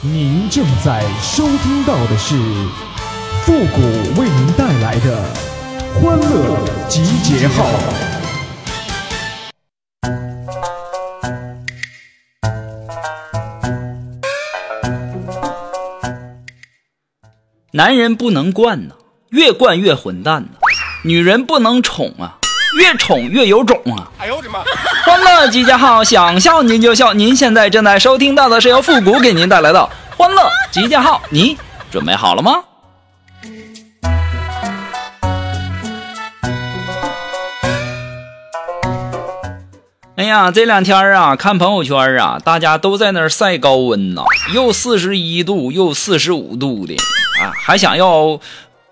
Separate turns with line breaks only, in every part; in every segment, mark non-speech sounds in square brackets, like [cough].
您正在收听到的是复古为您带来的欢乐集结号。
男人不能惯呐，越惯越混蛋呐；女人不能宠啊，越宠越有种啊。哎呦我的妈！欢乐集结号，想笑您就笑。您现在正在收听到的是由复古给您带来的欢乐集结号，你准备好了吗？哎呀，这两天啊，看朋友圈啊，大家都在那儿晒高温呢，又四十一度，又四十五度的啊，还想要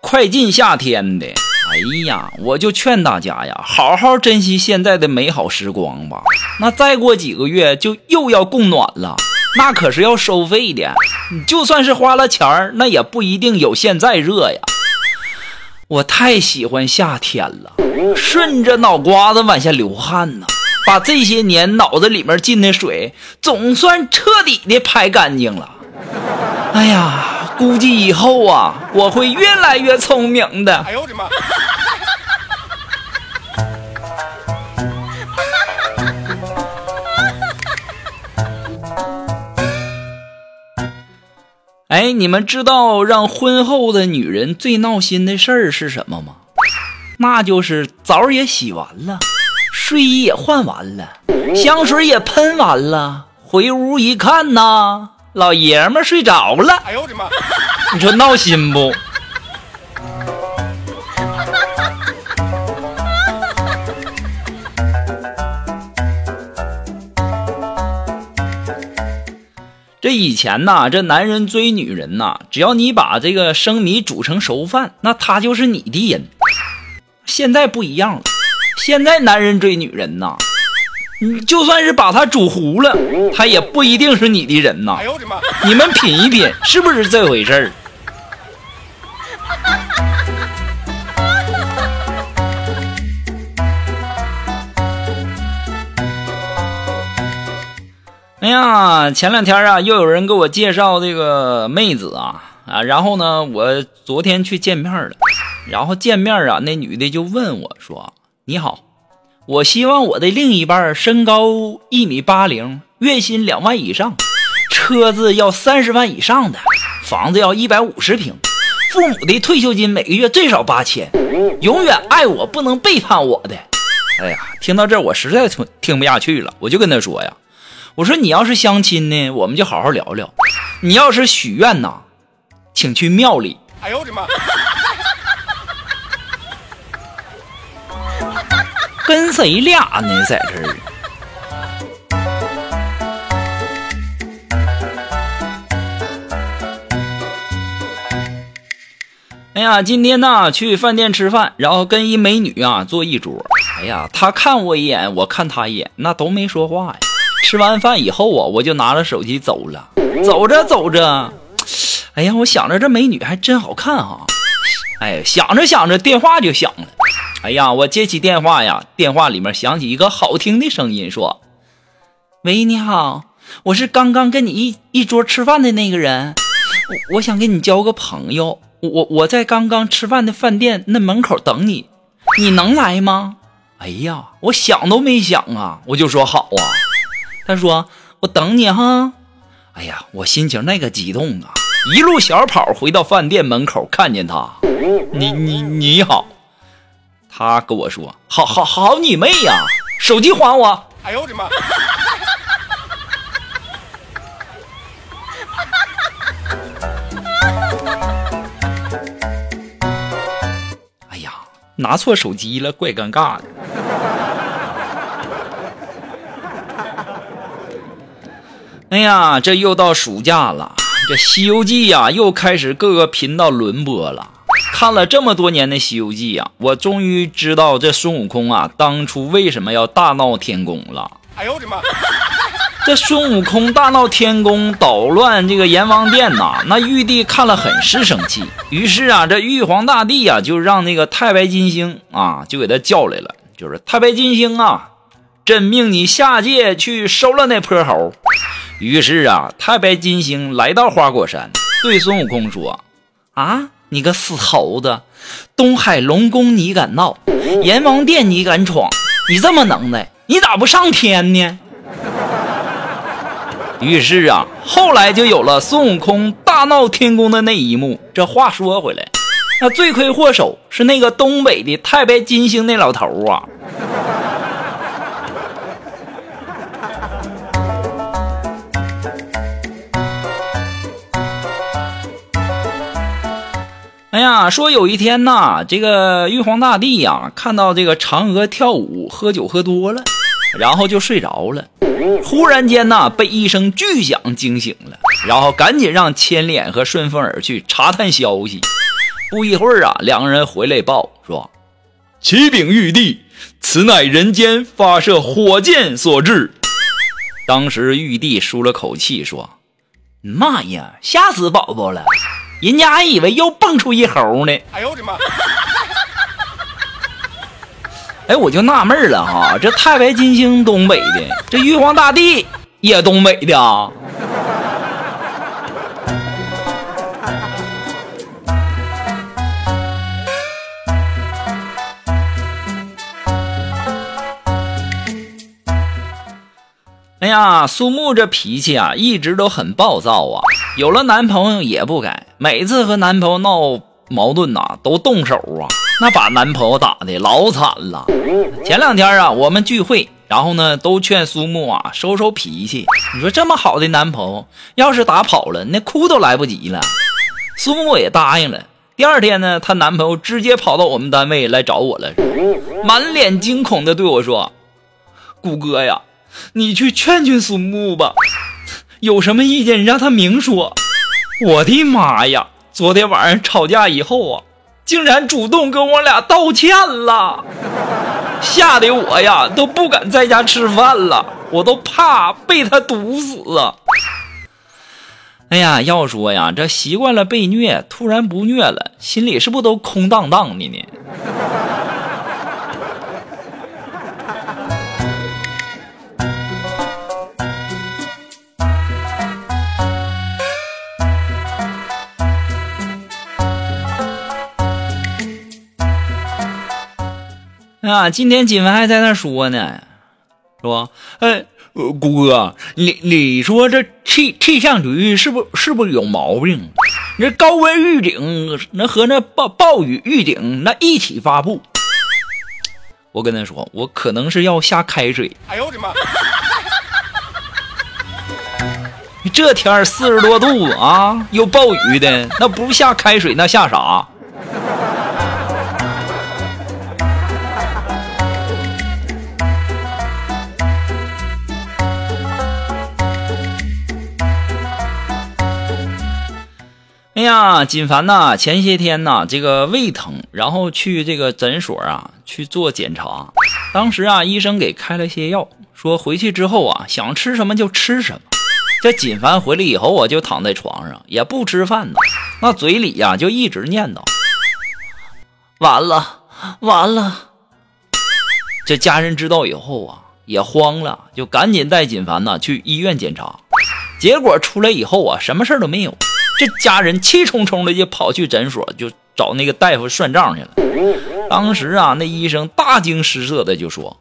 快进夏天的。哎呀，我就劝大家呀，好好珍惜现在的美好时光吧。那再过几个月就又要供暖了，那可是要收费的。就算是花了钱儿，那也不一定有现在热呀。我太喜欢夏天了，顺着脑瓜子往下流汗呢，把这些年脑子里面进的水总算彻底的排干净了。哎呀！估计以后啊，我会越来越聪明的。哎呦我的妈！[laughs] 哎，你们知道让婚后的女人最闹心的事儿是什么吗？那就是澡也洗完了，睡衣也换完了，香水也喷完了，回屋一看呐。老爷们睡着了，哎呦我的妈！[laughs] 你说闹心不？[laughs] 这以前呐，这男人追女人呐，只要你把这个生米煮成熟饭，那他就是你的人。现在不一样了，现在男人追女人呐。你 [laughs] 就算是把他煮糊了，他也不一定是你的人呐！哎呦我的妈！你们品一品，是不是这回事儿？[laughs] 哎呀，前两天啊，又有人给我介绍这个妹子啊啊，然后呢，我昨天去见面了，然后见面啊，那女的就问我说：“你好。”我希望我的另一半身高一米八零，月薪两万以上，车子要三十万以上的，房子要一百五十平，父母的退休金每个月最少八千，永远爱我不能背叛我的。哎呀，听到这我实在听听不下去了，我就跟他说呀，我说你要是相亲呢，我们就好好聊聊；你要是许愿呐，请去庙里。哎呦我的妈！跟谁俩呢？在这儿。哎呀，今天呢去饭店吃饭，然后跟一美女啊坐一桌。哎呀，她看我一眼，我看她一眼，那都没说话呀。吃完饭以后啊，我就拿着手机走了。走着走着，哎呀，我想着这美女还真好看哈。哎，想着想着，电话就响了。哎呀，我接起电话呀，电话里面响起一个好听的声音，说：“喂，你好，我是刚刚跟你一一桌吃饭的那个人，我我想跟你交个朋友，我我在刚刚吃饭的饭店那门口等你，你能来吗？”哎呀，我想都没想啊，我就说好啊。他说：“我等你哈。”哎呀，我心情那个激动啊，一路小跑回到饭店门口，看见他，你你你好。他跟我说：“好好好，你妹呀！手机还我！”哎呦我的妈！[laughs] 哎呀，拿错手机了，怪尴尬的。[laughs] 哎呀，这又到暑假了，这《西游记》呀又开始各个频道轮播了。看了这么多年的《西游记》呀，我终于知道这孙悟空啊，当初为什么要大闹天宫了。哎呦我的妈！[laughs] [laughs] 这孙悟空大闹天宫，捣乱这个阎王殿呐，那玉帝看了很是生气。于是啊，这玉皇大帝呀，就让那个太白金星啊，就给他叫来了，就是太白金星啊，朕命你下界去收了那泼猴。于是啊，太白金星来到花果山，对孙悟空说：“啊，你个死猴子，东海龙宫你敢闹，阎王殿你敢闯，你这么能耐，你咋不上天呢？”于是啊，后来就有了孙悟空大闹天宫的那一幕。这话说回来，那罪魁祸首是那个东北的太白金星那老头啊。呀，说有一天呐，这个玉皇大帝呀，看到这个嫦娥跳舞、喝酒喝多了，然后就睡着了。忽然间呐，被一声巨响惊醒了，然后赶紧让千脸和顺风耳去查探消息。不一会儿啊，两个人回来报说：“启禀玉帝，此乃人间发射火箭所致。”当时玉帝舒了口气说：“妈呀，吓死宝宝了！人家还以为又蹦出一猴呢。[laughs] ”哎呦我的妈！哎，我就纳闷了哈，这太白金星东北的，这玉皇大帝也东北的啊？哎呀，苏木这脾气啊，一直都很暴躁啊，有了男朋友也不改，每次和男朋友闹矛盾呐，都动手啊。那把男朋友打的老惨了。前两天啊，我们聚会，然后呢，都劝苏木啊收收脾气。你说这么好的男朋友，要是打跑了，那哭都来不及了。苏木也答应了。第二天呢，她男朋友直接跑到我们单位来找我了，满脸惊恐的对我说：“谷哥呀，你去劝劝苏木吧，有什么意见你让他明说。”我的妈呀！昨天晚上吵架以后啊。竟然主动跟我俩道歉了，吓得我呀都不敢在家吃饭了，我都怕被他毒死啊！哎呀，要说呀，这习惯了被虐，突然不虐了，心里是不是都空荡荡的呢？啊，今天锦文还在那说呢，说，哎，谷哥，你你说这气气象局是不是不是有毛病？那高温预警那和那暴暴雨预警那一起发布？我跟他说，我可能是要下开水。哎呦我的妈！[laughs] 这天四十多度啊，又暴雨的，那不下开水那下啥？哎呀，锦凡呐，前些天呐，这个胃疼，然后去这个诊所啊去做检查。当时啊，医生给开了些药，说回去之后啊，想吃什么就吃什么。这锦凡回来以后啊，就躺在床上，也不吃饭呢，那嘴里呀就一直念叨：“完了，完了。”这家人知道以后啊，也慌了，就赶紧带锦凡呐去医院检查。结果出来以后啊，什么事都没有。这家人气冲冲的就跑去诊所，就找那个大夫算账去了。当时啊，那医生大惊失色的就说：“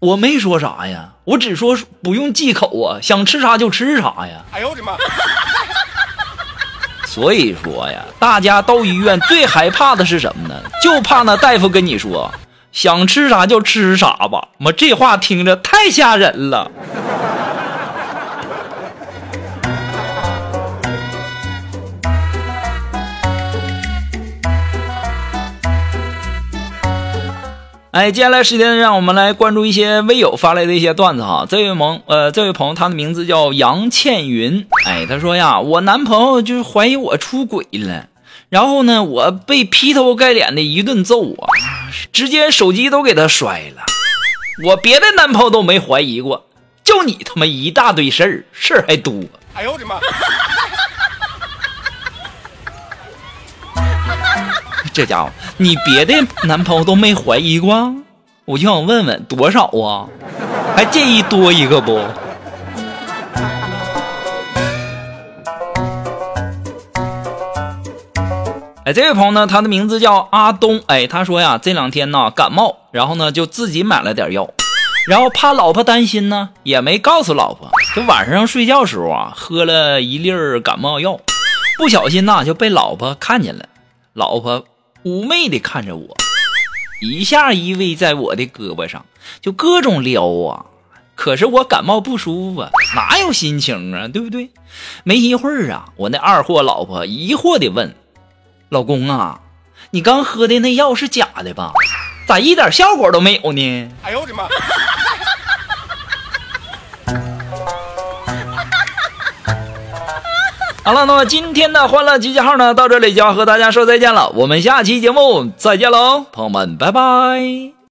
我没说啥呀，我只说不用忌口啊，想吃啥就吃啥呀。”哎呦我的妈！所以说呀，大家到医院最害怕的是什么呢？就怕那大夫跟你说想吃啥就吃啥吧。妈，这话听着太吓人了。哎，接下来时间让我们来关注一些微友发来的一些段子哈。这位朋呃，这位朋友他的名字叫杨倩云。哎，他说呀，我男朋友就是怀疑我出轨了，然后呢，我被劈头盖脸的一顿揍啊，直接手机都给他摔了。我别的男朋友都没怀疑过，就你他妈一大堆事儿，事儿还多。哎呦我的妈！这家伙，你别的男朋友都没怀疑过？我就想问问多少啊？还介意多一个不？哎，这位朋友呢，他的名字叫阿东，哎，他说呀，这两天呢，感冒，然后呢就自己买了点药，然后怕老婆担心呢，也没告诉老婆，就晚上睡觉时候啊，喝了一粒感冒药。不小心呐，就被老婆看见了，老婆。妩媚的看着我，一下依偎在我的胳膊上，就各种撩啊。可是我感冒不舒服啊，哪有心情啊，对不对？没一会儿啊，我那二货老婆疑惑的问。老公啊，你刚喝的那药是假的吧？咋一点效果都没有呢？[laughs] 哎呦我的妈！好了，那么今天的欢乐集结号呢，到这里就要和大家说再见了。我们下期节目再见喽，朋友们，拜拜。